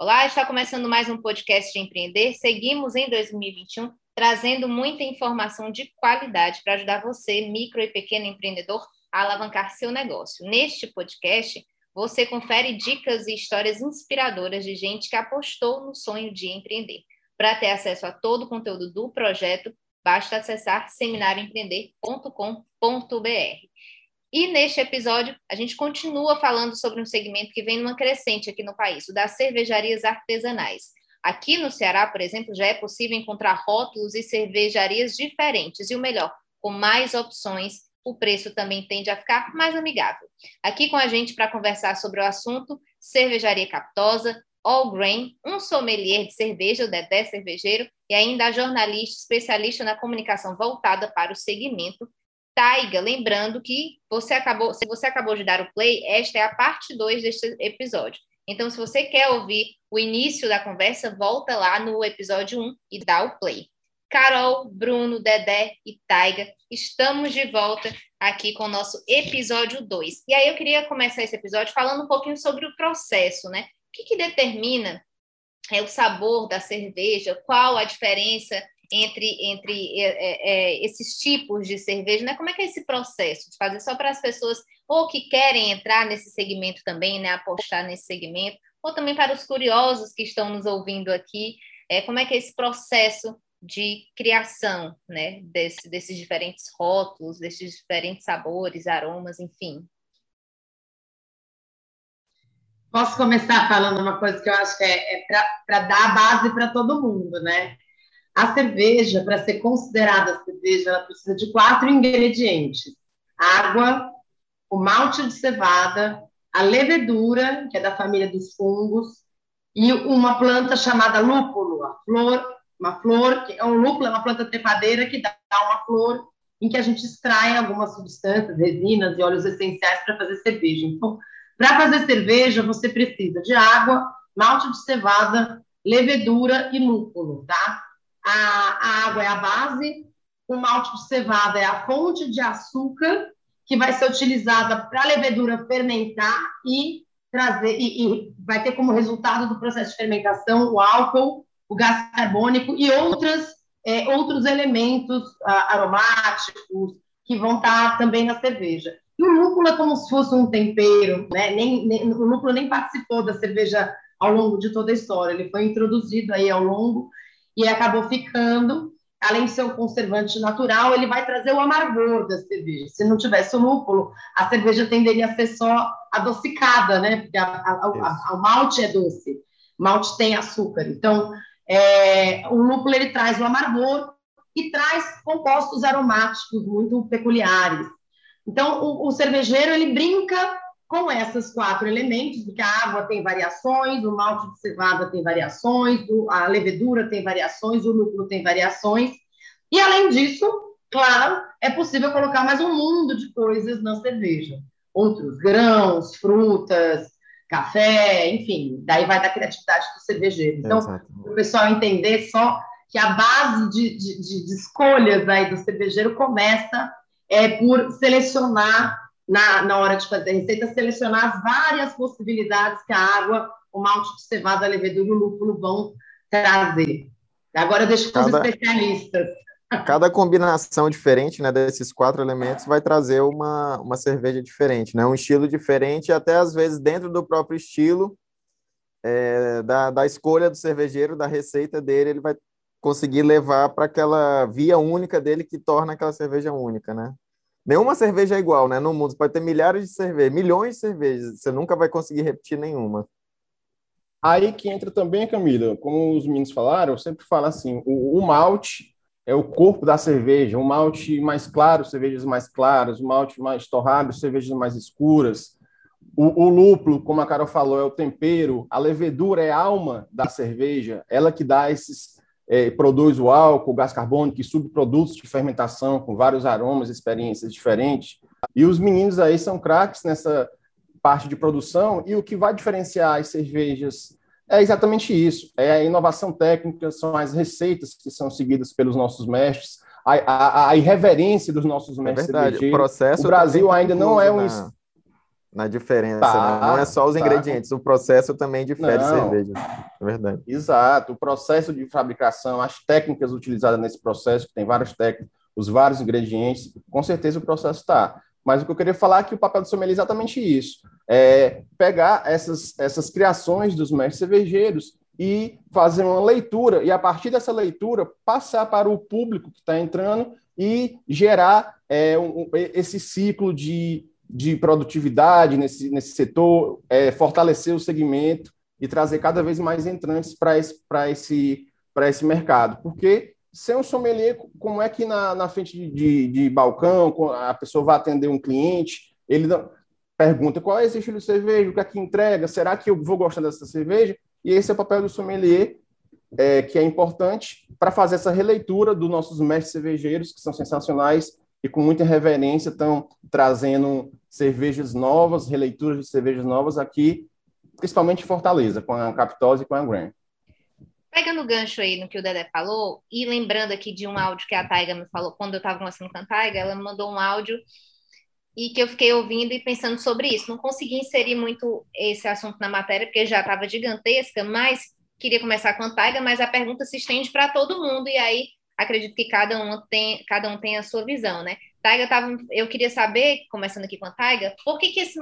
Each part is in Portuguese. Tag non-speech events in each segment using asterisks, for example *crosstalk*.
Olá, está começando mais um podcast de empreender. Seguimos em 2021 trazendo muita informação de qualidade para ajudar você, micro e pequeno empreendedor, a alavancar seu negócio. Neste podcast, você confere dicas e histórias inspiradoras de gente que apostou no sonho de empreender. Para ter acesso a todo o conteúdo do projeto, basta acessar seminarioempreender.com.br. E neste episódio, a gente continua falando sobre um segmento que vem numa crescente aqui no país, o das cervejarias artesanais. Aqui no Ceará, por exemplo, já é possível encontrar rótulos e cervejarias diferentes, e o melhor, com mais opções, o preço também tende a ficar mais amigável. Aqui com a gente para conversar sobre o assunto, Cervejaria Captosa, All Grain, um sommelier de cerveja, o Dedé Cervejeiro, e ainda a jornalista especialista na comunicação voltada para o segmento, Taiga, lembrando que você acabou, se você acabou de dar o play, esta é a parte 2 deste episódio. Então, se você quer ouvir o início da conversa, volta lá no episódio 1 um e dá o play. Carol, Bruno, Dedé e Taiga, estamos de volta aqui com o nosso episódio 2. E aí eu queria começar esse episódio falando um pouquinho sobre o processo, né? O que, que determina é, o sabor da cerveja, qual a diferença entre, entre é, é, é, esses tipos de cerveja, né? Como é que é esse processo de fazer só para as pessoas ou que querem entrar nesse segmento também, né? Apostar nesse segmento, ou também para os curiosos que estão nos ouvindo aqui, é, como é que é esse processo de criação, né? Desse, desses diferentes rótulos, desses diferentes sabores, aromas, enfim. Posso começar falando uma coisa que eu acho que é, é para dar a base para todo mundo, né? A cerveja, para ser considerada cerveja, ela precisa de quatro ingredientes: água, o malte de cevada, a levedura, que é da família dos fungos, e uma planta chamada lúpulo, a flor, uma flor, que é um lúpulo, é uma planta trepadeira que dá uma flor em que a gente extrai algumas substâncias, resinas e óleos essenciais para fazer cerveja. Então, para fazer cerveja, você precisa de água, malte de cevada, levedura e lúpulo, tá? A, a água é a base, o malte de cevada é a fonte de açúcar que vai ser utilizada para a levedura fermentar e trazer e, e, vai ter como resultado do processo de fermentação o álcool, o gás carbônico e outras é, outros elementos aromáticos que vão estar tá também na cerveja. E o lúpulo é como se fosse um tempero, né? Nem, nem, o lúpulo nem participou da cerveja ao longo de toda a história, ele foi introduzido aí ao longo e acabou ficando. Além de ser um conservante natural, ele vai trazer o amargor da cerveja. Se não tivesse o lúpulo, a cerveja tenderia a ser só adocicada, né? Porque o malte é doce, o malte tem açúcar. Então, é, o lúpulo ele traz o amargor e traz compostos aromáticos muito peculiares. Então, o, o cervejeiro ele brinca com esses quatro elementos, porque a água tem variações, o malte de cevada tem variações, a levedura tem variações, o lúpulo tem variações. E, além disso, claro, é possível colocar mais um mundo de coisas na cerveja. Outros grãos, frutas, café, enfim, daí vai da criatividade do cervejeiro. Então, para o pessoal entender só que a base de, de, de escolhas aí do cervejeiro começa é por selecionar na, na hora de fazer a receita, selecionar as várias possibilidades que a água, o malte de cevada, a levedura e o lúpulo vão trazer. Agora eu deixo com os especialistas. *laughs* Cada combinação diferente né, desses quatro elementos vai trazer uma, uma cerveja diferente, né, um estilo diferente, até às vezes dentro do próprio estilo é, da, da escolha do cervejeiro, da receita dele, ele vai conseguir levar para aquela via única dele que torna aquela cerveja única, né? Nenhuma cerveja é igual, né? No mundo, pode ter milhares de cervejas, milhões de cervejas, você nunca vai conseguir repetir nenhuma. Aí que entra também, Camila, como os meninos falaram, eu sempre falo assim, o, o malte é o corpo da cerveja, o malte mais claro, cervejas mais claras, o malte mais torrado, cervejas mais escuras. o, o, lúpulo, como a Carol falou, é o tempero, a levedura é a alma da cerveja, ela que dá esses, é, produz o álcool, o gás carbônico e subprodutos de fermentação com vários aromas, experiências diferentes. E os meninos aí são craques nessa parte de produção e o que vai diferenciar as cervejas é exatamente isso, é a inovação técnica, são as receitas que são seguidas pelos nossos mestres, a, a, a irreverência dos nossos é mestres é verdade. O, processo o Brasil ainda não é um... Na na diferença, tá, né? Não é só os tá. ingredientes, o processo também difere não, cerveja. É verdade. Exato, o processo de fabricação, as técnicas utilizadas nesse processo, que tem várias técnicas, os vários ingredientes, com certeza o processo está. Mas o que eu queria falar é que o papel do sommelier é exatamente isso: é pegar essas, essas criações dos mestres cervejeiros e fazer uma leitura, e a partir dessa leitura, passar para o público que está entrando e gerar é, um, esse ciclo de de produtividade nesse, nesse setor, é, fortalecer o segmento e trazer cada vez mais entrantes para esse, esse, esse mercado. Porque ser um sommelier, como é que na, na frente de, de, de balcão, a pessoa vai atender um cliente, ele pergunta qual é esse estilo de cerveja, o que é que entrega, será que eu vou gostar dessa cerveja? E esse é o papel do sommelier, é, que é importante para fazer essa releitura dos nossos mestres cervejeiros, que são sensacionais e com muita reverência estão trazendo cervejas novas, releituras de cervejas novas aqui, principalmente Fortaleza, com a Capitose e com a Grand. Pegando o gancho aí no que o Dedé falou, e lembrando aqui de um áudio que a Taiga me falou quando eu estava conversando com a Taiga, ela me mandou um áudio e que eu fiquei ouvindo e pensando sobre isso. Não consegui inserir muito esse assunto na matéria, porque já estava gigantesca, mas queria começar com a Taiga, mas a pergunta se estende para todo mundo, e aí acredito que cada um tem, cada um tem a sua visão, né? Taiga tava, eu queria saber, começando aqui com a Taiga, por que que esse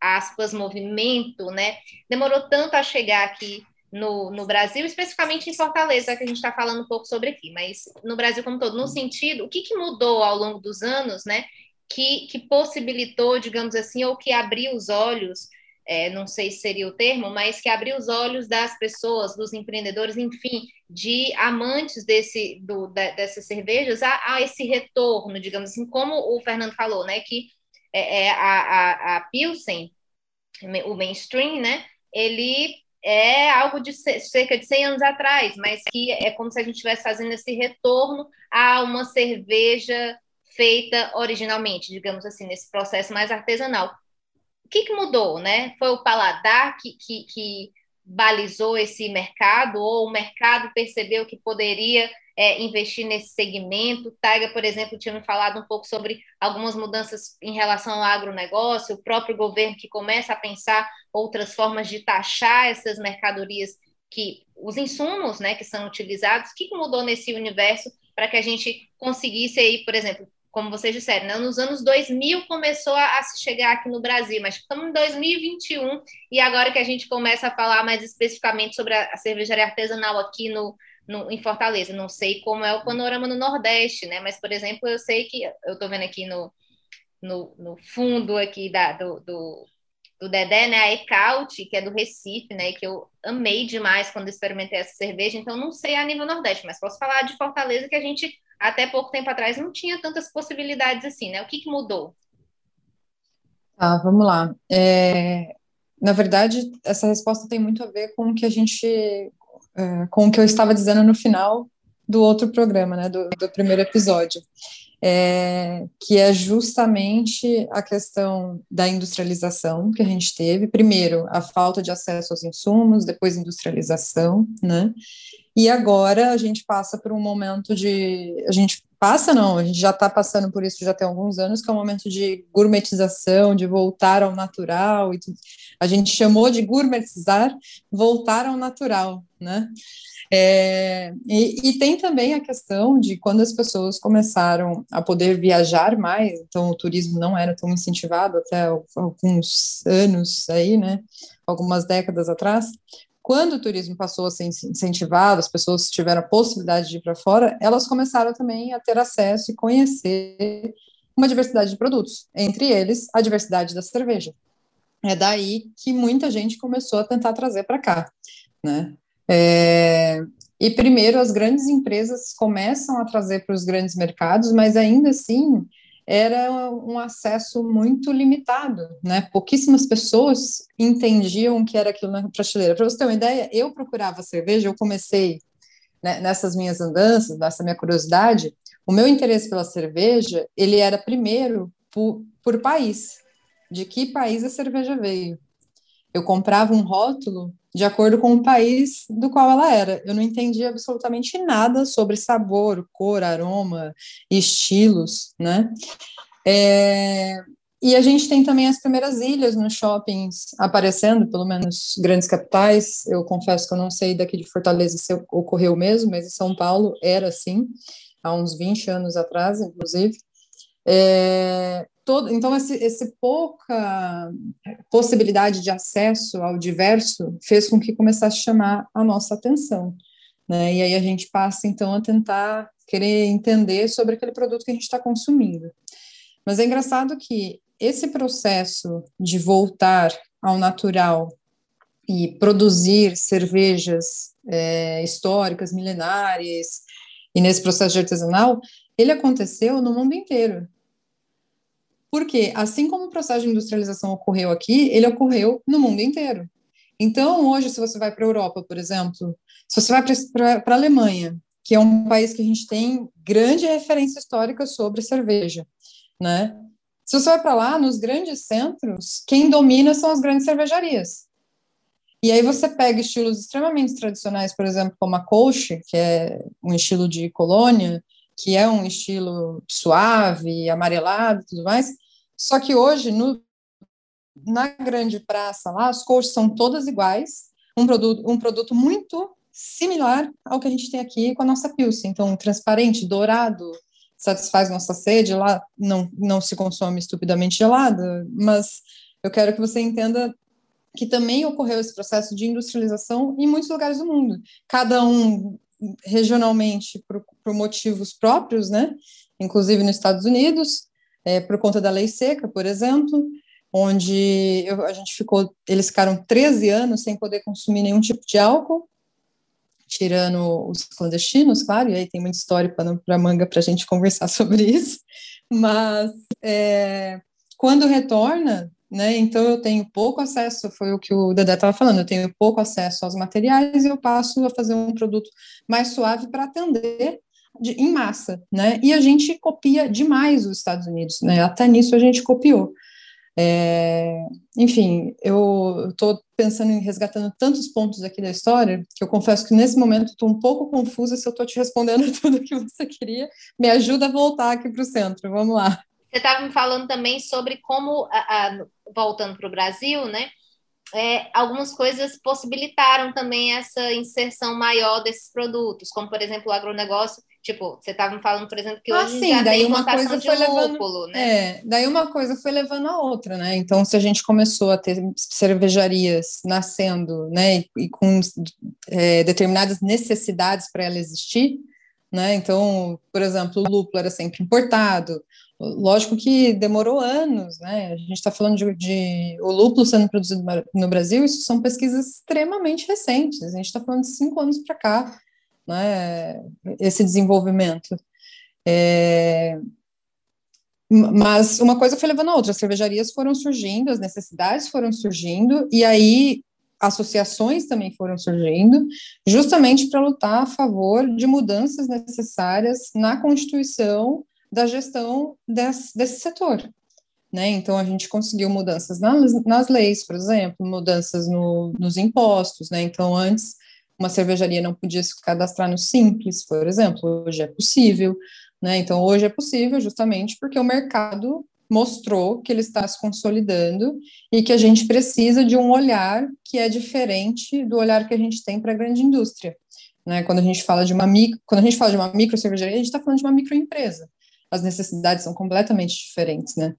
aspas movimento, né, demorou tanto a chegar aqui no, no Brasil, especificamente em Fortaleza, que a gente está falando um pouco sobre aqui, mas no Brasil como todo, no sentido, o que, que mudou ao longo dos anos, né, que, que possibilitou, digamos assim, ou que abriu os olhos é, não sei se seria o termo, mas que abriu os olhos das pessoas, dos empreendedores, enfim, de amantes desse, do, da, dessas cervejas a, a, esse retorno, digamos assim, como o Fernando falou, né, que é, é a, a, a Pilsen, o mainstream, né, ele é algo de cerca de 100 anos atrás, mas que é como se a gente estivesse fazendo esse retorno a uma cerveja feita originalmente, digamos assim, nesse processo mais artesanal o que, que mudou, né? Foi o paladar que, que, que, balizou esse mercado, ou o mercado percebeu que poderia é, investir nesse segmento? Taiga, por exemplo, tinha me falado um pouco sobre algumas mudanças em relação ao agronegócio, o próprio governo que começa a pensar outras formas de taxar essas mercadorias que os insumos, né, que são utilizados, o que mudou nesse universo para que a gente conseguisse aí, por exemplo, como vocês disseram, né? nos anos 2000 começou a, a, se chegar aqui no Brasil, mas estamos em 2021 e agora que a gente começa a falar mais especificamente sobre a, a cervejaria artesanal aqui no, no, em Fortaleza. Não sei como é o panorama no Nordeste, né? Mas, por exemplo, eu sei que eu estou vendo aqui no, no, no, fundo aqui da, do, do, do Dedé, né? A Ecaute, que é do Recife, né? Que eu amei demais quando experimentei essa cerveja. Então, não sei a nível Nordeste, mas posso falar de Fortaleza que a gente até pouco tempo atrás não tinha tantas possibilidades assim, né? O que, que mudou? Tá, vamos lá. É, na verdade, essa resposta tem muito a ver com o que a gente, é, com o que eu estava dizendo no final do outro programa, né, do, do primeiro episódio, é, que é justamente a questão da industrialização que a gente teve. Primeiro, a falta de acesso aos insumos, depois industrialização, né? E agora a gente passa por um momento de. A gente passa, não, a gente já está passando por isso já tem alguns anos, que é um momento de gourmetização, de voltar ao natural. E a gente chamou de gourmetizar, voltar ao natural, né? É, e, e, tem também a questão de quando as pessoas começaram a poder viajar mais, então o turismo não era tão incentivado até alguns anos aí, né? Algumas décadas atrás, quando o turismo passou a ser incentivado, as pessoas tiveram a possibilidade de ir para fora, elas começaram também a ter acesso e conhecer uma diversidade de produtos, entre eles a diversidade da cerveja. É daí que muita gente começou a tentar trazer para cá, né? É, e primeiro as grandes empresas começam a trazer para os grandes mercados, mas ainda assim era um acesso muito limitado, né? Pouquíssimas pessoas entendiam o que era aquilo na prateleira. Para você ter uma ideia, eu procurava cerveja, eu comecei né, nessas minhas andanças, nessa minha curiosidade, o meu interesse pela cerveja, ele era primeiro por, por país, de que país a cerveja veio. Eu comprava um rótulo de acordo com o país do qual ela era. Eu não entendia absolutamente nada sobre sabor, cor, aroma, estilos, né? É, e a gente tem também as primeiras ilhas nos shoppings aparecendo, pelo menos grandes capitais. Eu confesso que eu não sei daqui de Fortaleza se ocorreu mesmo, mas em São Paulo era assim, há uns 20 anos atrás, inclusive. É, todo, então, esse, esse pouca possibilidade de acesso ao diverso fez com que começasse a chamar a nossa atenção. Né? E aí a gente passa, então, a tentar querer entender sobre aquele produto que a gente está consumindo. Mas é engraçado que esse processo de voltar ao natural e produzir cervejas é, históricas, milenares, e nesse processo de artesanal, ele aconteceu no mundo inteiro. Porque, assim como o processo de industrialização ocorreu aqui, ele ocorreu no mundo inteiro. Então, hoje, se você vai para a Europa, por exemplo, se você vai para a Alemanha, que é um país que a gente tem grande referência histórica sobre cerveja, né? Se você vai para lá, nos grandes centros, quem domina são as grandes cervejarias. E aí você pega estilos extremamente tradicionais, por exemplo, como a Kolsch, que é um estilo de colônia, que é um estilo suave, amarelado e tudo mais. Só que hoje, no, na grande praça lá, as cores são todas iguais, um produto, um produto muito similar ao que a gente tem aqui com a nossa Pilsen. Então, transparente, dourado, satisfaz nossa sede. Lá não, não se consome estupidamente gelado, mas eu quero que você entenda que também ocorreu esse processo de industrialização em muitos lugares do mundo. Cada um regionalmente por, por motivos próprios, né? Inclusive nos Estados Unidos, é, por conta da lei seca, por exemplo, onde eu, a gente ficou, eles ficaram 13 anos sem poder consumir nenhum tipo de álcool, tirando os clandestinos, claro, e aí tem muita história para manga para a gente *laughs* conversar sobre isso, mas é, quando retorna, né? Então eu tenho pouco acesso, foi o que o Dedé estava falando, eu tenho pouco acesso aos materiais e eu passo a fazer um produto mais suave para atender de, em massa, né? E a gente copia demais os Estados Unidos, né? Até nisso a gente copiou. É, enfim, eu estou pensando em resgatando tantos pontos aqui da história que eu confesso que nesse momento estou um pouco confusa se eu estou te respondendo *laughs* tudo que você queria. Me ajuda a voltar aqui para o centro. Vamos lá. Você estava me falando também sobre como, a, a, voltando para o Brasil, né? É, algumas coisas possibilitaram também essa inserção maior desses produtos, como por exemplo o agronegócio. Tipo, você estava me falando, por exemplo, que ah, hoje sim, já daí tem uma coisa foi lúpulo, levando, né? É, daí uma coisa foi levando a outra, né? Então, se a gente começou a ter cervejarias nascendo, né, e, e com é, determinadas necessidades para ela existir, né? Então, por exemplo, o lúpulo era sempre importado, Lógico que demorou anos, né? A gente está falando de, de, o lúpulo sendo produzido no Brasil, isso são pesquisas extremamente recentes. A gente está falando de cinco anos para cá, né? Esse desenvolvimento. É, mas uma coisa foi levando a outra, as cervejarias foram surgindo, as necessidades foram surgindo, e aí associações também foram surgindo, justamente para lutar a favor de mudanças necessárias na Constituição da gestão desse, setor. Né? Então, a gente conseguiu mudanças nas, nas leis, por exemplo, mudanças no, nos impostos. Né? Então, antes, uma cervejaria não podia se cadastrar no Simples, por exemplo, hoje é possível. Né? Então, hoje é possível justamente porque o mercado mostrou que ele está se consolidando e que a gente precisa de um olhar que é diferente do olhar que a gente tem para a grande indústria. Né? Quando a gente fala de uma micro, quando a gente fala de uma micro cervejaria, a gente está falando de uma microempresa as necessidades são completamente diferentes, né?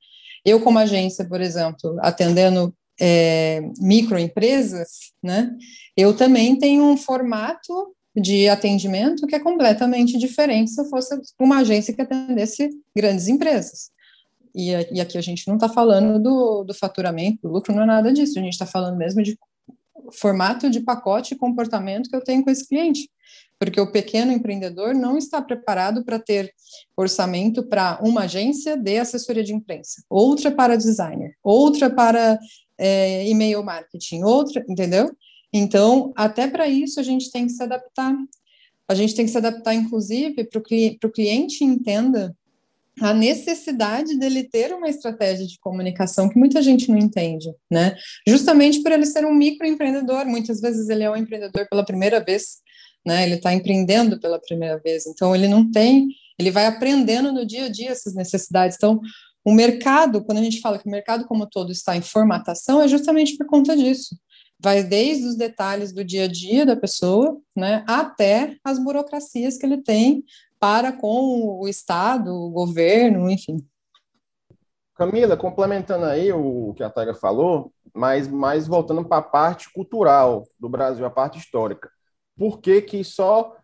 Eu, como agência, por exemplo, atendendo é, microempresas, né? Eu também tenho um formato de atendimento que é completamente diferente se eu fosse uma agência que atendesse grandes empresas. E, e aqui a gente não está falando do, do faturamento, do lucro, não é nada disso, a gente está falando mesmo de formato de pacote e comportamento que eu tenho com esse cliente. Porque o pequeno empreendedor não está preparado para ter orçamento para uma agência de assessoria de imprensa, outra para designer, outra para é, e-mail marketing, outra, entendeu? Então, até para isso a gente tem que se adaptar. A gente tem que se adaptar, inclusive, para o cliente entenda a necessidade dele ter uma estratégia de comunicação que muita gente não entende, né? Justamente por ele ser um microempreendedor, muitas vezes ele é um empreendedor pela primeira vez, né? Ele está empreendendo pela primeira vez, então ele não tem, ele vai aprendendo no dia a dia essas necessidades. Então, o mercado, quando a gente fala que o mercado como todo está em formatação, é justamente por conta disso. Vai desde os detalhes do dia a dia da pessoa, né, até as burocracias que ele tem para com o Estado, o governo, enfim. Camila, complementando aí o que a Taga falou, mas mais voltando para a parte cultural do Brasil, a parte histórica. Por que, que só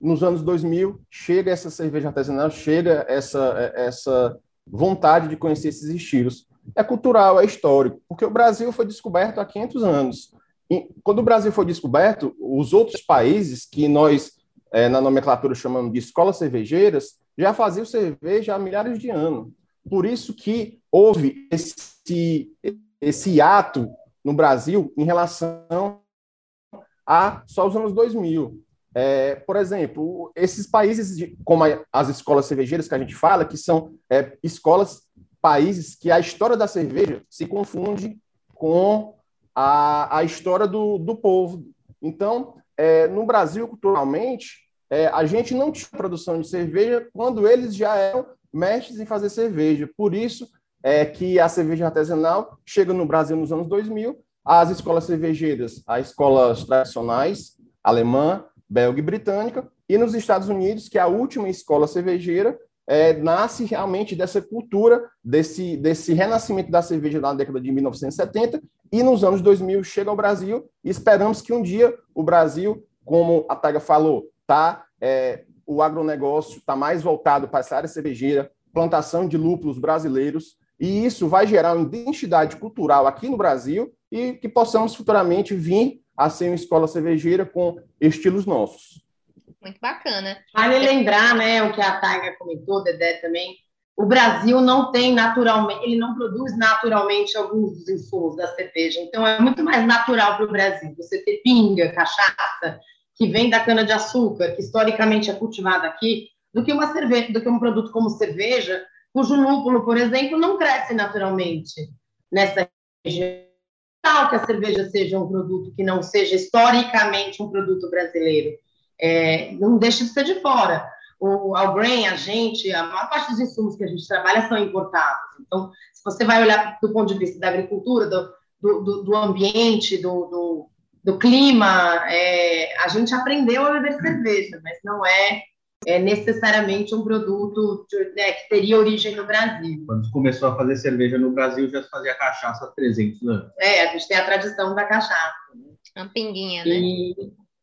nos anos 2000 chega essa cerveja artesanal, chega essa, essa vontade de conhecer esses estilos? É cultural, é histórico, porque o Brasil foi descoberto há 500 anos. E quando o Brasil foi descoberto, os outros países que nós é, na nomenclatura chamamos de escolas cervejeiras, já faziam cerveja há milhares de anos. Por isso que houve esse, esse ato no Brasil em relação a só os anos 2000. É, por exemplo, esses países, como as escolas cervejeiras que a gente fala, que são é, escolas, países que a história da cerveja se confunde com a, a história do, do povo. Então, é, no Brasil, culturalmente, é, a gente não tinha produção de cerveja quando eles já eram mestres em fazer cerveja. Por isso é que a cerveja artesanal chega no Brasil nos anos 2000. As escolas cervejeiras, as escolas tradicionais, alemã, belga e britânica, e nos Estados Unidos, que é a última escola cervejeira, é, nasce realmente dessa cultura, desse, desse renascimento da cerveja na década de 1970, e nos anos 2000 chega ao Brasil, e esperamos que um dia o Brasil, como a Taga falou, tá, é, o agronegócio está mais voltado para essa área cervejeira, plantação de lúpulos brasileiros, e isso vai gerar uma identidade cultural aqui no Brasil e que possamos futuramente vir a ser uma escola cervejeira com estilos nossos. Muito bacana. Vale lembrar, né, o que a Taiga comentou, Dedé também, o Brasil não tem naturalmente, ele não produz naturalmente alguns dos insumos da cerveja, então é muito mais natural para o Brasil você ter pinga, cachaça, que vem da cana de açúcar, que historicamente é cultivada aqui, do que uma cerveja, do que um produto como cerveja, cujo lúpulo, por exemplo, não cresce naturalmente nessa região. Tal que a cerveja seja um produto que não seja historicamente um produto brasileiro é, não deixa de ser de fora. O Algrain, a gente, a maior parte dos insumos que a gente trabalha são importados. Então, se você vai olhar do ponto de vista da agricultura, do, do, do ambiente, do, do, do clima, é, a gente aprendeu a beber cerveja, mas não é, é necessariamente um produto de, né, que teria origem no Brasil. Quando começou a fazer cerveja no Brasil, já se fazia cachaça há 300 anos. É, a gente tem a tradição da cachaça. Né? Uma pinguinha, né? E,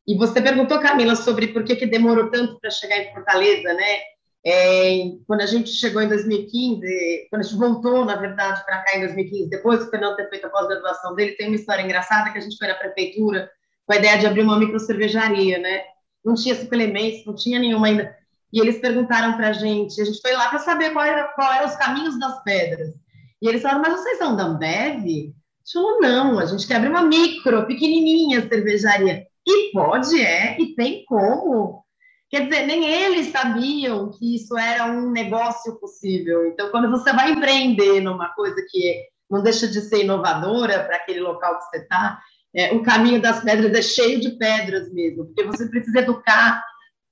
e você perguntou, Camila, sobre por que, que demorou tanto para chegar em Fortaleza, né? É, quando a gente chegou em 2015, quando a gente voltou, na verdade, para cá em 2015, depois do Fernando ter feito a pós-graduação dele, tem uma história engraçada que a gente foi na prefeitura com a ideia de abrir uma microcervejaria, né? Não tinha cinco elementos, não tinha nenhuma ainda. E eles perguntaram para a gente, a gente foi lá para saber qual era, qual eram os caminhos das pedras. E eles falaram, mas vocês são da Ambev? Falou, não, a gente quer abrir uma micro, pequenininha cervejaria. E pode, é, e tem como. Quer dizer, nem eles sabiam que isso era um negócio possível. Então, quando você vai empreender numa coisa que não deixa de ser inovadora para aquele local que você está, é, o caminho das pedras é cheio de pedras mesmo, porque você precisa educar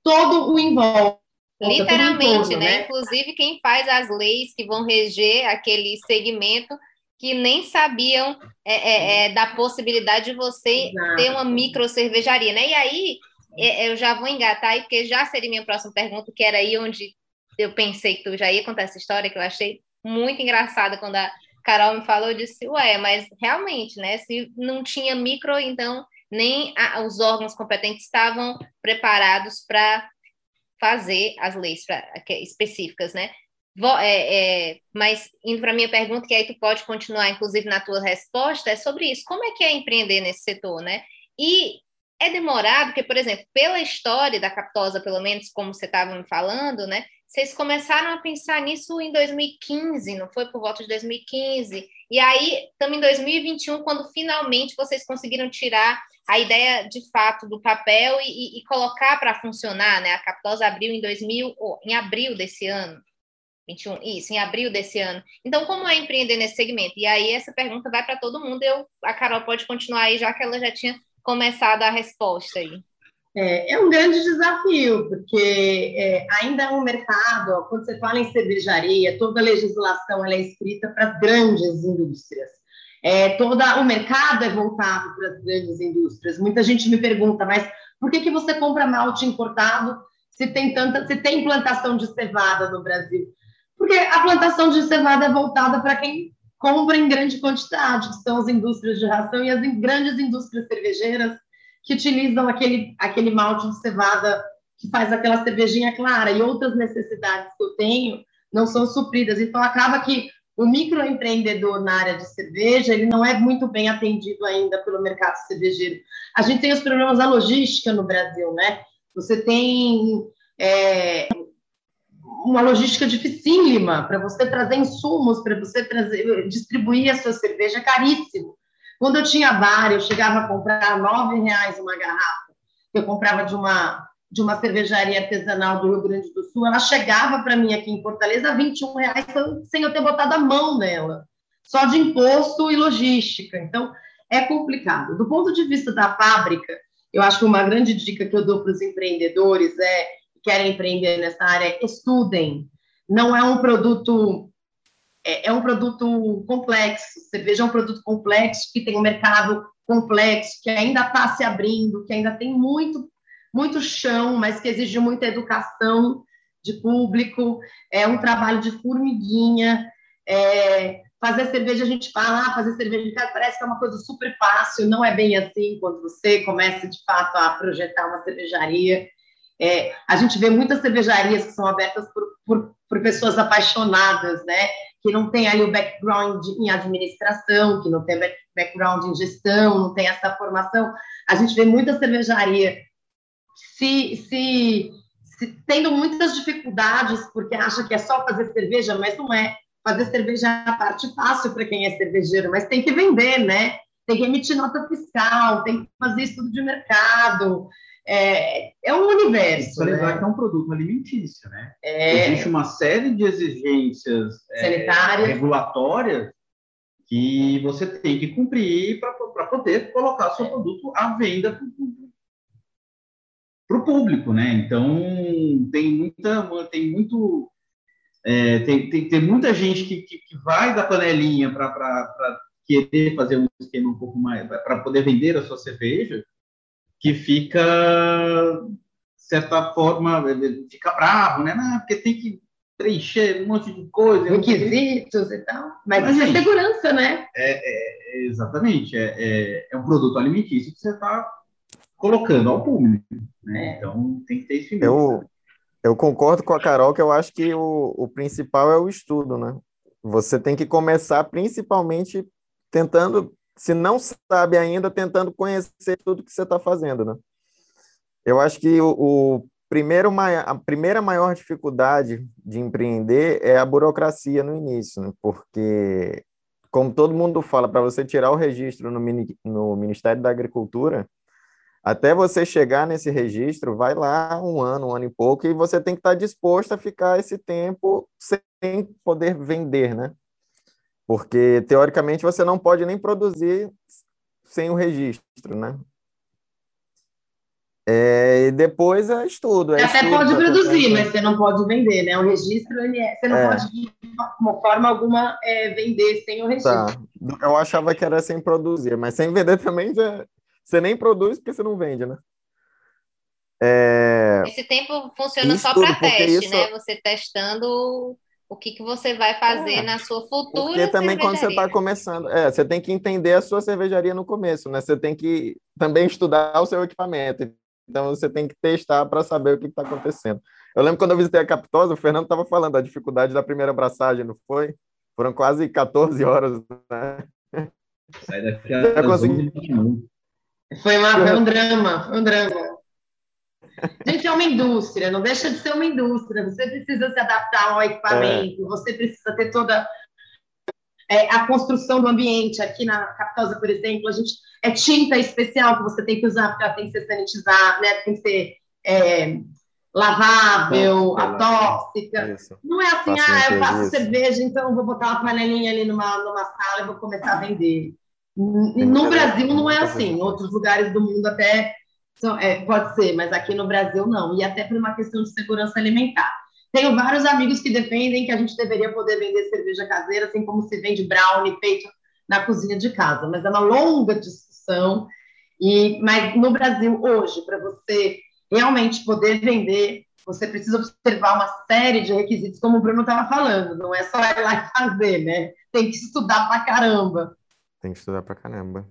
todo o envolve. Literalmente, todo, né? né? Inclusive quem faz as leis que vão reger aquele segmento que nem sabiam é, é, é, da possibilidade de você Exato. ter uma micro cervejaria, né? E aí é, eu já vou engatar aí, porque já seria minha próxima pergunta, que era aí onde eu pensei que tu já ia contar essa história, que eu achei muito engraçada quando a Carol me falou, eu disse, ué, mas realmente, né? Se não tinha micro, então nem a, os órgãos competentes estavam preparados para fazer as leis pra, específicas, né? É, é, mas indo para a minha pergunta, que aí tu pode continuar, inclusive, na tua resposta, é sobre isso. Como é que é empreender nesse setor, né? E é demorado, porque, por exemplo, pela história da Captosa, pelo menos como você estava me falando, né? Vocês começaram a pensar nisso em 2015, não foi por volta de 2015? E aí, estamos em 2021, quando finalmente vocês conseguiram tirar a ideia de fato do papel e, e colocar para funcionar, né? A Captosa abriu em 2000, oh, em abril desse ano. 21, isso, em abril desse ano. Então, como é empreender nesse segmento? E aí, essa pergunta vai para todo mundo. Eu, a Carol pode continuar aí, já que ela já tinha começado a resposta aí. É, é um grande desafio, porque é, ainda é um mercado, quando você fala em cervejaria, toda a legislação é escrita para grandes indústrias. É, todo o mercado é voltado para as grandes indústrias. Muita gente me pergunta, mas por que, que você compra malte importado se tem tanta, se tem plantação de cevada no Brasil? Porque a plantação de cevada é voltada para quem compra em grande quantidade, que são as indústrias de ração e as grandes indústrias cervejeiras que utilizam aquele, aquele malte de cevada que faz aquela cervejinha clara e outras necessidades que eu tenho não são supridas. Então, acaba que o microempreendedor na área de cerveja, ele não é muito bem atendido ainda pelo mercado cervejeiro. A gente tem os problemas da logística no Brasil, né? Você tem é, uma logística dificílima para você trazer insumos, para você trazer, distribuir a sua cerveja, é caríssimo. Quando eu tinha bar, eu chegava a comprar nove reais uma garrafa, que eu comprava de uma de uma cervejaria artesanal do Rio Grande do Sul, ela chegava para mim aqui em Fortaleza a 21 reais sem eu ter botado a mão nela, só de imposto e logística. Então, é complicado. Do ponto de vista da fábrica, eu acho que uma grande dica que eu dou para os empreendedores é querem empreender nessa área, estudem. Não é um produto é, é um produto complexo. Cerveja é um produto complexo que tem um mercado complexo, que ainda está se abrindo, que ainda tem muito muito chão, mas que exige muita educação de público. É um trabalho de formiguinha. É, fazer cerveja, a gente fala, ah, fazer cerveja em casa parece que é uma coisa super fácil, não é bem assim quando você começa de fato a projetar uma cervejaria. É, a gente vê muitas cervejarias que são abertas por, por, por, pessoas apaixonadas, né? Que não tem ali o background em administração, que não tem background em gestão, não tem essa formação. A gente vê muita cervejaria se, se, se tendo muitas dificuldades porque acha que é só fazer cerveja, mas não é. Fazer cerveja é a parte fácil para quem é cervejeiro, mas tem que vender, né? Tem que emitir nota fiscal, tem que fazer estudo de mercado, é, é um universo. Né? lembrar que é um produto alimentício, né? É... Existe uma série de exigências é, sanitárias, regulatórias que você tem que cumprir para poder colocar seu produto à venda para o público, né? Então tem muita, tem muito, é, tem, tem, tem, muita gente que, que, que vai da panelinha para querer fazer um esquema um pouco mais para poder vender a sua cerveja que fica, de certa forma, fica bravo, né? Não, porque tem que preencher um monte de coisa. Requisitos e tal. Mas, Mas isso é segurança, né? É, é exatamente. É, é, é, um produto alimentício que você está colocando ao público. Né? É. Então, tem que ter isso em eu, eu concordo com a Carol que eu acho que o, o principal é o estudo, né? Você tem que começar principalmente tentando se não sabe ainda, tentando conhecer tudo que você está fazendo, né? Eu acho que o, o primeiro, a primeira maior dificuldade de empreender é a burocracia no início, né? porque, como todo mundo fala, para você tirar o registro no, no Ministério da Agricultura, até você chegar nesse registro, vai lá um ano, um ano e pouco, e você tem que estar disposto a ficar esse tempo sem poder vender, né? Porque, teoricamente, você não pode nem produzir sem o registro, né? É, e depois é estudo. É até estudo, pode produzir, mas você não pode vender, né? O registro, ele é, você não é. pode, de forma alguma, é, vender sem o registro. Tá. Eu achava que era sem produzir, mas sem vender também já, você nem produz porque você não vende, né? É... Esse tempo funciona só para teste, isso... né? Você testando o que, que você vai fazer é, na sua futura Porque também quando você está começando, é, você tem que entender a sua cervejaria no começo, né? Você tem que também estudar o seu equipamento. Então você tem que testar para saber o que está acontecendo. Eu lembro quando eu visitei a Capitosa, o Fernando estava falando da dificuldade da primeira abraçagem, não foi? Foram quase 14 horas, né? Sai daqui a consegui... Foi, uma, foi um drama, foi um drama. Gente, é uma indústria, não deixa de ser uma indústria. Você precisa se adaptar ao equipamento, é. você precisa ter toda é, a construção do ambiente. Aqui na Capitosa, por exemplo, a gente é tinta especial que você tem que usar, porque ela tem que ser sanitizada, né? tem que ser é, lavável, atóxica. Isso. Não é assim, ah, eu faço isso. cerveja, então vou botar uma panelinha ali numa, numa sala e vou começar a vender. No Brasil não é assim, em outros lugares do mundo até é, pode ser, mas aqui no Brasil não, e até por uma questão de segurança alimentar. Tenho vários amigos que defendem que a gente deveria poder vender cerveja caseira, assim como se vende brownie feito na cozinha de casa, mas é uma longa discussão. E, mas no Brasil, hoje, para você realmente poder vender, você precisa observar uma série de requisitos, como o Bruno estava falando, não é só ir lá e fazer, né? Tem que estudar pra caramba. Tem que estudar pra caramba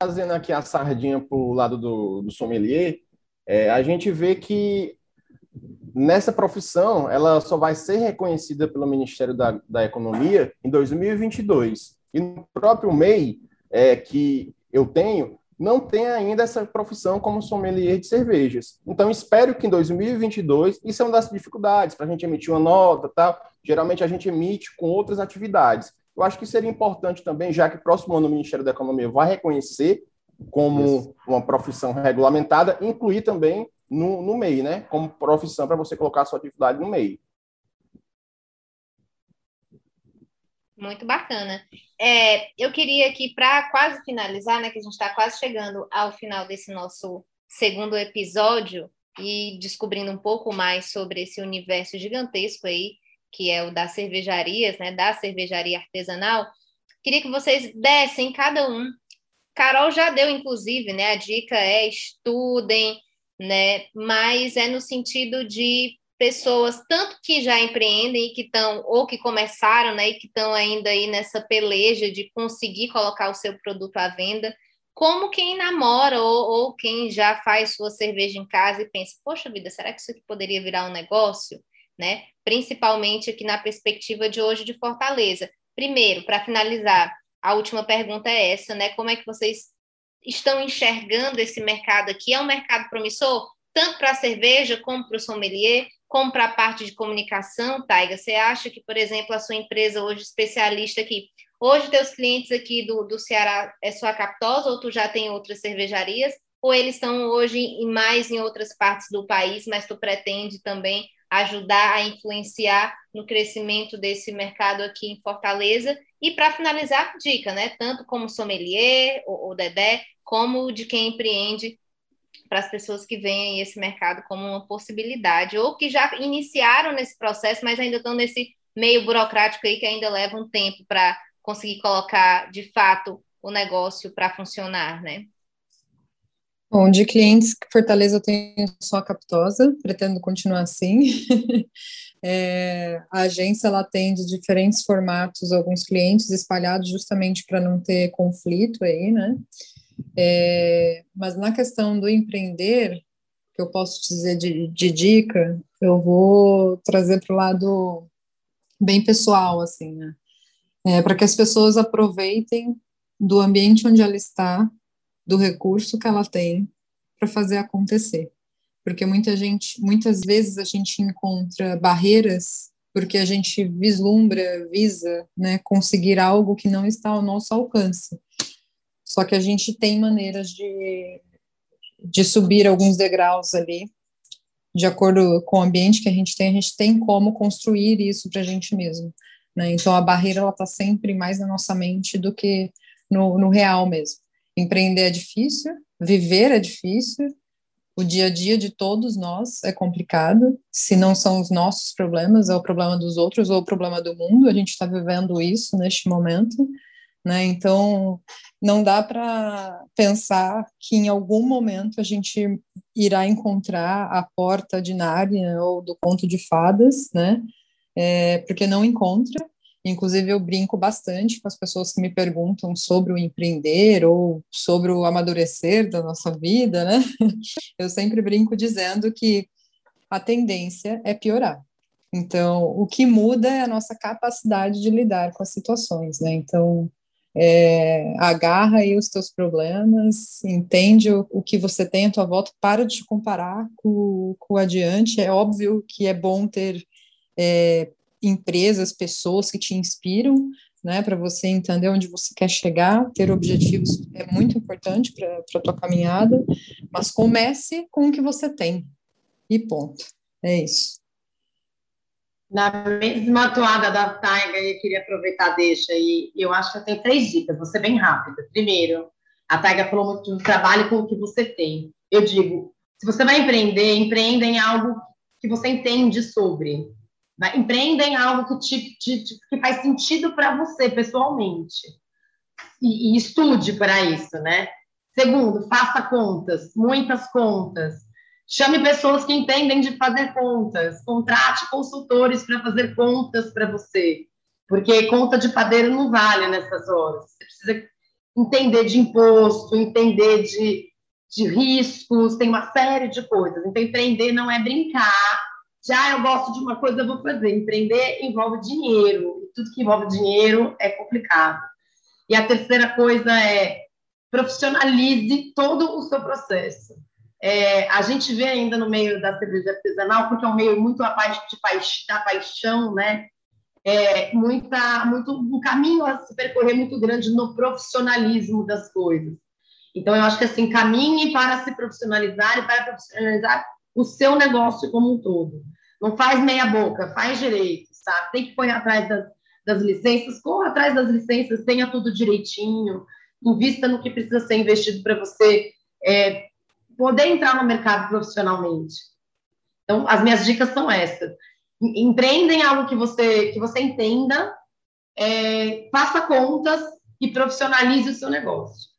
trazendo aqui a sardinha para o lado do, do sommelier, é, a gente vê que nessa profissão ela só vai ser reconhecida pelo Ministério da, da Economia em 2022. E no próprio MEI é, que eu tenho, não tem ainda essa profissão como sommelier de cervejas. Então, espero que em 2022, isso é uma das dificuldades para a gente emitir uma nota, tal. Geralmente a gente emite com outras atividades. Eu acho que seria importante também, já que próximo ano o Ministério da Economia vai reconhecer como Isso. uma profissão regulamentada, incluir também no, no MEI, né? Como profissão para você colocar a sua atividade no MEI. Muito bacana. É, eu queria aqui, para quase finalizar, né, que a gente está quase chegando ao final desse nosso segundo episódio e descobrindo um pouco mais sobre esse universo gigantesco aí que é o das cervejarias, né, da cervejaria artesanal, queria que vocês dessem cada um. Carol já deu, inclusive, né, a dica é estudem, né, mas é no sentido de pessoas tanto que já empreendem e que estão ou que começaram, né, e que estão ainda aí nessa peleja de conseguir colocar o seu produto à venda, como quem namora ou, ou quem já faz sua cerveja em casa e pensa, poxa vida, será que isso aqui poderia virar um negócio? Né? Principalmente aqui na perspectiva de hoje de Fortaleza. Primeiro, para finalizar, a última pergunta é essa, né? Como é que vocês estão enxergando esse mercado aqui? É um mercado promissor, tanto para a cerveja como para o sommelier, como para a parte de comunicação, Taiga? Você acha que, por exemplo, a sua empresa hoje especialista aqui, hoje teus clientes aqui do, do Ceará é só a Captosa ou tu já tem outras cervejarias? Ou eles estão hoje em mais em outras partes do país, mas tu pretende também ajudar a influenciar no crescimento desse mercado aqui em Fortaleza. E para finalizar, dica, né? Tanto como sommelier ou, Dedé, como de quem empreende para as pessoas que veem esse mercado como uma possibilidade, ou que já iniciaram nesse processo, mas ainda estão nesse meio burocrático aí que ainda leva um tempo para conseguir colocar de fato o negócio para funcionar, né? Bom, de clientes, Fortaleza eu tenho só a Captosa, pretendo continuar assim. *laughs* é, a agência ela atende diferentes formatos, alguns clientes espalhados justamente para não ter conflito aí, né? É, mas na questão do empreender, que eu posso dizer de, de dica, eu vou trazer para o lado bem pessoal, assim, né? É, para que as pessoas aproveitem do ambiente onde ela está, do recurso que ela tem para fazer acontecer. Porque muita gente, muitas vezes a gente encontra barreiras porque a gente vislumbra, visa, né, conseguir algo que não está ao nosso alcance. Só que a gente tem maneiras de, de subir alguns degraus ali, de acordo com o ambiente que a gente tem, a gente tem como construir isso para a gente mesmo. Né? Então a barreira ela está sempre mais na nossa mente do que no, no real mesmo. Empreender é difícil, viver é difícil, o dia a dia de todos nós é complicado. Se não são os nossos problemas, é o problema dos outros ou o problema do mundo. A gente está vivendo isso neste momento, né? Então, não dá para pensar que em algum momento a gente irá encontrar a porta de Nárnia ou do conto de fadas, né? É, porque não encontra. Inclusive, eu brinco bastante com as pessoas que me perguntam sobre o empreender ou sobre o amadurecer da nossa vida, né? *laughs* Eu sempre brinco dizendo que a tendência é piorar. Então, o que muda é a nossa capacidade de lidar com as situações, né? Então, é, agarra aí os teus problemas, entende o, o, que você tem à tua volta, para de te comparar com, o adiante. É óbvio que é bom ter é, empresas, pessoas que te inspiram, né, para você entender onde você quer chegar, ter objetivos é muito importante para a tua caminhada, mas comece com o que você tem, e ponto. É isso. Na mesma toada da Taiga, eu queria aproveitar, deixa, e eu acho que eu tenho três dicas, vou ser bem rápida. Primeiro, a Taiga falou muito do trabalho com o que você tem. Eu digo, se você vai empreender, empreenda em algo que você entende sobre. Vai, empreenda em algo que, te, te, te que faz sentido para você, pessoalmente. E, e estude para isso, né? Segundo, faça contas, muitas contas Chame pessoas que entendem de fazer contas, contrate consultores para fazer contas para você, porque conta de padeiro não vale nessas horas. Você precisa entender de imposto, entender de, de riscos, tem uma série de coisas. Então, empreender não é brincar. Já eu gosto de uma coisa, eu vou fazer. Empreender envolve dinheiro, e tudo que envolve dinheiro é complicado. E a terceira coisa é profissionalize todo o seu processo. É, a gente vê ainda no meio da cerveja artesanal, porque é um meio muito a de da paixão, né? É, muita, muito, um caminho a se percorrer muito grande no profissionalismo das coisas. Então, eu acho que assim, caminhe para se profissionalizar e para profissionalizar o seu negócio como um todo. Não faz meia boca, faz direito, sabe? Tem que correr atrás das, das licenças, corra atrás das licenças, tenha tudo direitinho, invista no que precisa ser investido para você é, poder entrar no mercado profissionalmente. Então, as minhas dicas são essas. Empreendem algo que você, que você entenda, é, faça contas e profissionalize o seu negócio.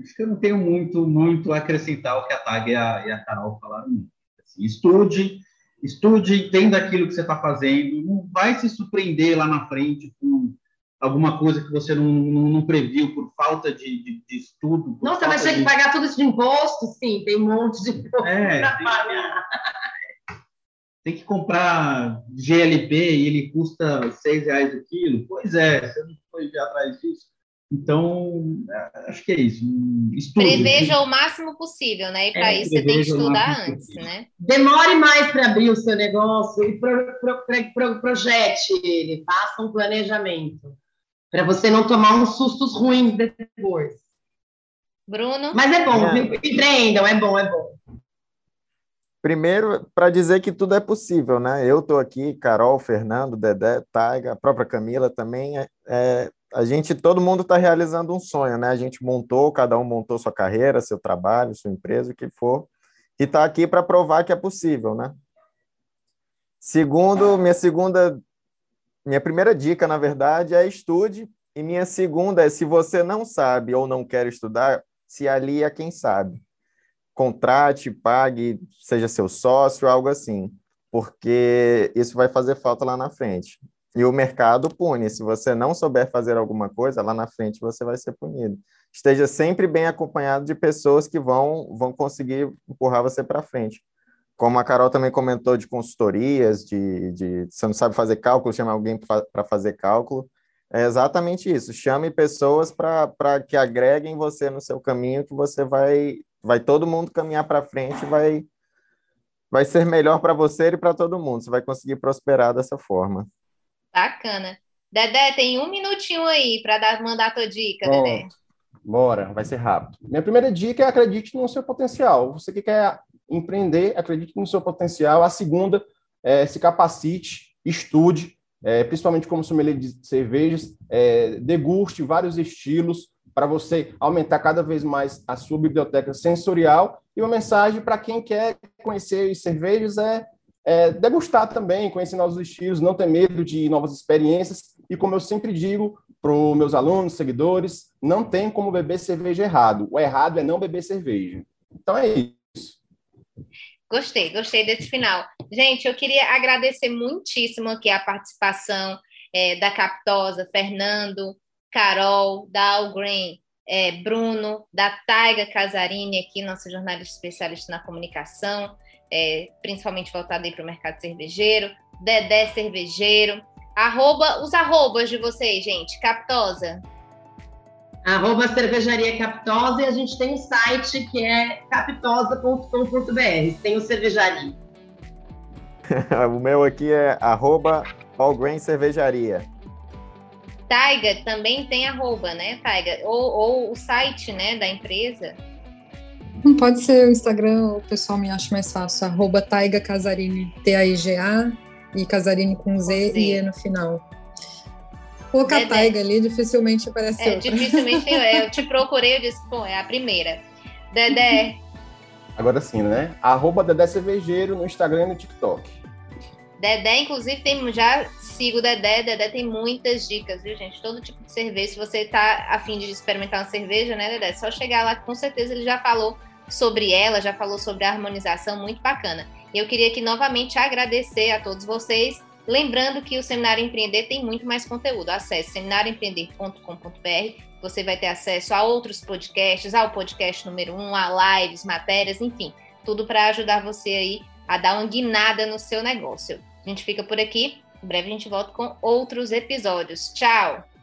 Acho que eu não tenho muito, muito a acrescentar o que a Tag e a, e a Carol falaram. Assim, estude, estude, entenda aquilo que você está fazendo, não vai se surpreender lá na frente com alguma coisa que você não, não, não previu por falta de, de, de estudo. Nossa, mas de... que pagar tudo isso de imposto? Sim, tem um monte de imposto é, para pagar. Tem que comprar GLP e ele custa seis reais o quilo? Pois é, você não foi ver atrás disso. Então, é, acho que é isso. Estude, Preveja o máximo possível, né? E para é, isso você tem que estudar antes, possível. né? Demore mais para abrir o seu negócio e pro, pro, pro, projete ele, faça um planejamento para você não tomar uns sustos ruins depois. Bruno? Mas é bom, é. empreendam, é bom, é bom. Primeiro, para dizer que tudo é possível, né? Eu estou aqui, Carol, Fernando, Dedé, Taiga, a própria Camila também. É, é a gente, todo mundo está realizando um sonho, né? A gente montou, cada um montou sua carreira, seu trabalho, sua empresa, o que for, e está aqui para provar que é possível, né? Segundo, minha segunda minha primeira dica, na verdade, é estude. E minha segunda é: se você não sabe ou não quer estudar, se alie a quem sabe. Contrate, pague, seja seu sócio, algo assim. Porque isso vai fazer falta lá na frente. E o mercado pune. Se você não souber fazer alguma coisa, lá na frente você vai ser punido. Esteja sempre bem acompanhado de pessoas que vão, vão conseguir empurrar você para frente como a Carol também comentou de consultorias, de, de você não sabe fazer cálculo, chama alguém para fazer cálculo. É exatamente isso. Chame pessoas para que agreguem você no seu caminho, que você vai, vai todo mundo caminhar para frente, vai, vai ser melhor para você e para todo mundo. Você vai conseguir prosperar dessa forma. Bacana. Dedé, tem um minutinho aí para dar mandar a tua dica, Bom, Dedé. Bora, vai ser rápido. Minha primeira dica é acredite no seu potencial. Você que quer empreender, acredite no seu potencial. A segunda, é, se capacite, estude, é, principalmente como sommelier de cervejas, é, deguste vários estilos para você aumentar cada vez mais a sua biblioteca sensorial. E uma mensagem para quem quer conhecer as cervejas é, é degustar também, conhecer novos estilos, não ter medo de novas experiências. E como eu sempre digo para os meus alunos, seguidores, não tem como beber cerveja errado. O errado é não beber cerveja. Então é isso. Gostei, gostei desse final. Gente, eu queria agradecer muitíssimo aqui a participação é, da Captosa, Fernando, Carol, da Algreen, é, Bruno, da Taiga Casarini, aqui, nossa jornalista especialista na comunicação, é, principalmente voltada para o mercado cervejeiro, Dedé Cervejeiro, Arroba, os arrobas de vocês, gente. Captosa. Arroba Cervejaria Captosa e a gente tem um site que é captosa.com.br. Tem o Cervejaria. *laughs* o meu aqui é arroba All Grain Cervejaria. Taiga também tem arroba, né, Taiga? Ou, ou, o site, né, da empresa. Não pode ser o Instagram, o pessoal me acha mais fácil. Arroba Taiga Casarini, T-A-I-G-A e Casarini com Z, e E no final. Colocar Dedé. Taiga ali, dificilmente aparece é, outra. Dificilmente eu, eu te procurei, eu disse, pô, é a primeira. Dedé. Agora sim, né? Arroba Dedé Cervejeiro no Instagram e no TikTok. Dedé, inclusive, tem, já sigo o Dedé. Dedé tem muitas dicas, viu, gente? Todo tipo de cerveja. Se você tá afim de experimentar uma cerveja, né, Dedé? É só chegar lá, com certeza ele já falou sobre ela, já falou sobre a harmonização, muito bacana. Eu queria aqui novamente agradecer a todos vocês. Lembrando que o Seminário Empreender tem muito mais conteúdo. Acesse seminarioempreender.com.br. Você vai ter acesso a outros podcasts, ao podcast número 1, um, a lives, matérias, enfim, tudo para ajudar você aí a dar uma guinada no seu negócio. A gente fica por aqui. Em breve a gente volta com outros episódios. Tchau!